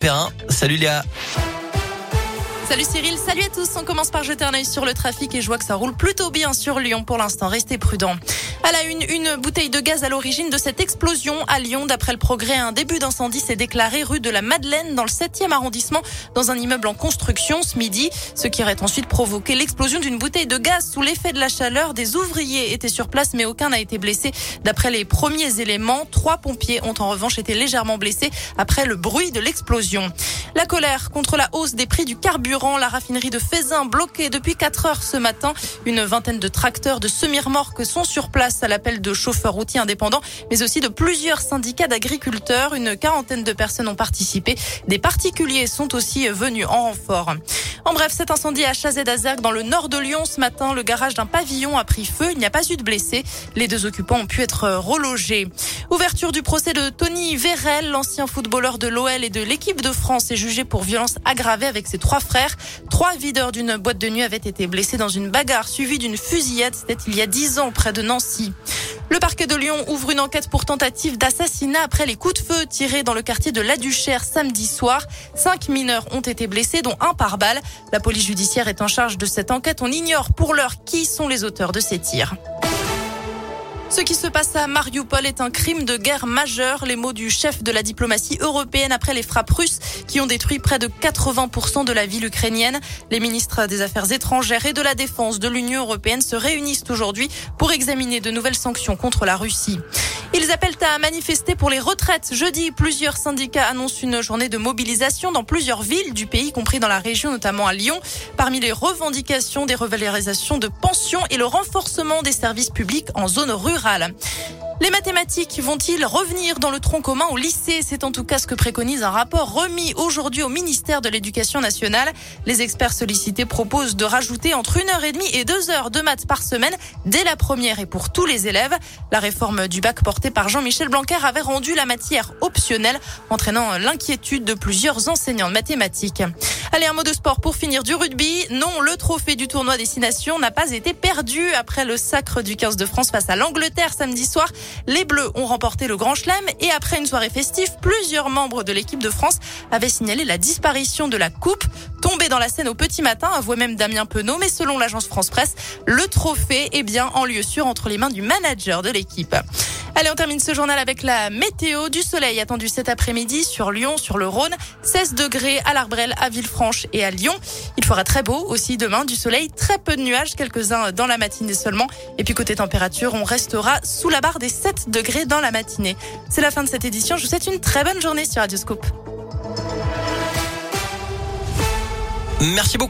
Perrin. Salut Léa. Salut Cyril, salut à tous. On commence par jeter un œil sur le trafic et je vois que ça roule plutôt bien sur Lyon pour l'instant. Restez prudents. À la une, une bouteille de gaz à l'origine de cette explosion à Lyon. D'après le progrès, un début d'incendie s'est déclaré rue de la Madeleine dans le 7e arrondissement dans un immeuble en construction ce midi. Ce qui aurait ensuite provoqué l'explosion d'une bouteille de gaz sous l'effet de la chaleur. Des ouvriers étaient sur place mais aucun n'a été blessé. D'après les premiers éléments, trois pompiers ont en revanche été légèrement blessés après le bruit de l'explosion. La colère contre la hausse des prix du carburant. La raffinerie de Fézin bloquée depuis 4 heures ce matin. Une vingtaine de tracteurs de semi-remorques sont sur place à l'appel de chauffeurs routiers indépendants, mais aussi de plusieurs syndicats d'agriculteurs. Une quarantaine de personnes ont participé. Des particuliers sont aussi venus en renfort. En bref, cet incendie à Chazet d'Azergue dans le nord de Lyon ce matin, le garage d'un pavillon a pris feu. Il n'y a pas eu de blessés. Les deux occupants ont pu être relogés. Ouverture du procès de Tony Vérel, l'ancien footballeur de l'OL et de l'équipe de France, est jugé pour violence aggravée avec ses trois frères. Trois videurs d'une boîte de nuit avaient été blessés dans une bagarre suivie d'une fusillade. C'était il y a dix ans près de Nancy. Le parquet de Lyon ouvre une enquête pour tentative d'assassinat après les coups de feu tirés dans le quartier de La Duchère samedi soir. Cinq mineurs ont été blessés, dont un par balle. La police judiciaire est en charge de cette enquête. On ignore pour l'heure qui sont les auteurs de ces tirs. Ce qui se passe à Mariupol est un crime de guerre majeur. Les mots du chef de la diplomatie européenne après les frappes russes qui ont détruit près de 80% de la ville ukrainienne. Les ministres des Affaires étrangères et de la Défense de l'Union européenne se réunissent aujourd'hui pour examiner de nouvelles sanctions contre la Russie. Ils appellent à manifester pour les retraites. Jeudi, plusieurs syndicats annoncent une journée de mobilisation dans plusieurs villes du pays, y compris dans la région, notamment à Lyon. Parmi les revendications, des revalorisations de pensions et le renforcement des services publics en zone rurale rurale. Les mathématiques vont-ils revenir dans le tronc commun au lycée? C'est en tout cas ce que préconise un rapport remis aujourd'hui au ministère de l'Éducation nationale. Les experts sollicités proposent de rajouter entre une heure et demie et deux heures de maths par semaine dès la première et pour tous les élèves. La réforme du bac portée par Jean-Michel Blanquer avait rendu la matière optionnelle, entraînant l'inquiétude de plusieurs enseignants de mathématiques. Allez, un mot de sport pour finir du rugby. Non, le trophée du tournoi Destination n'a pas été perdu après le sacre du 15 de France face à l'Angleterre samedi soir. Les Bleus ont remporté le Grand Chelem et après une soirée festive, plusieurs membres de l'équipe de France avaient signalé la disparition de la coupe tombée dans la scène au petit matin, avouait même Damien Penaud, mais selon l'agence France Presse, le trophée est bien en lieu sûr entre les mains du manager de l'équipe. Allez, on termine ce journal avec la météo du soleil attendu cet après-midi sur Lyon, sur le Rhône. 16 degrés à l'Arbrel, à Villefranche et à Lyon. Il fera très beau aussi demain, du soleil, très peu de nuages, quelques-uns dans la matinée seulement. Et puis côté température, on restera sous la barre des 7 degrés dans la matinée. C'est la fin de cette édition. Je vous souhaite une très bonne journée sur Radioscope. Merci beaucoup.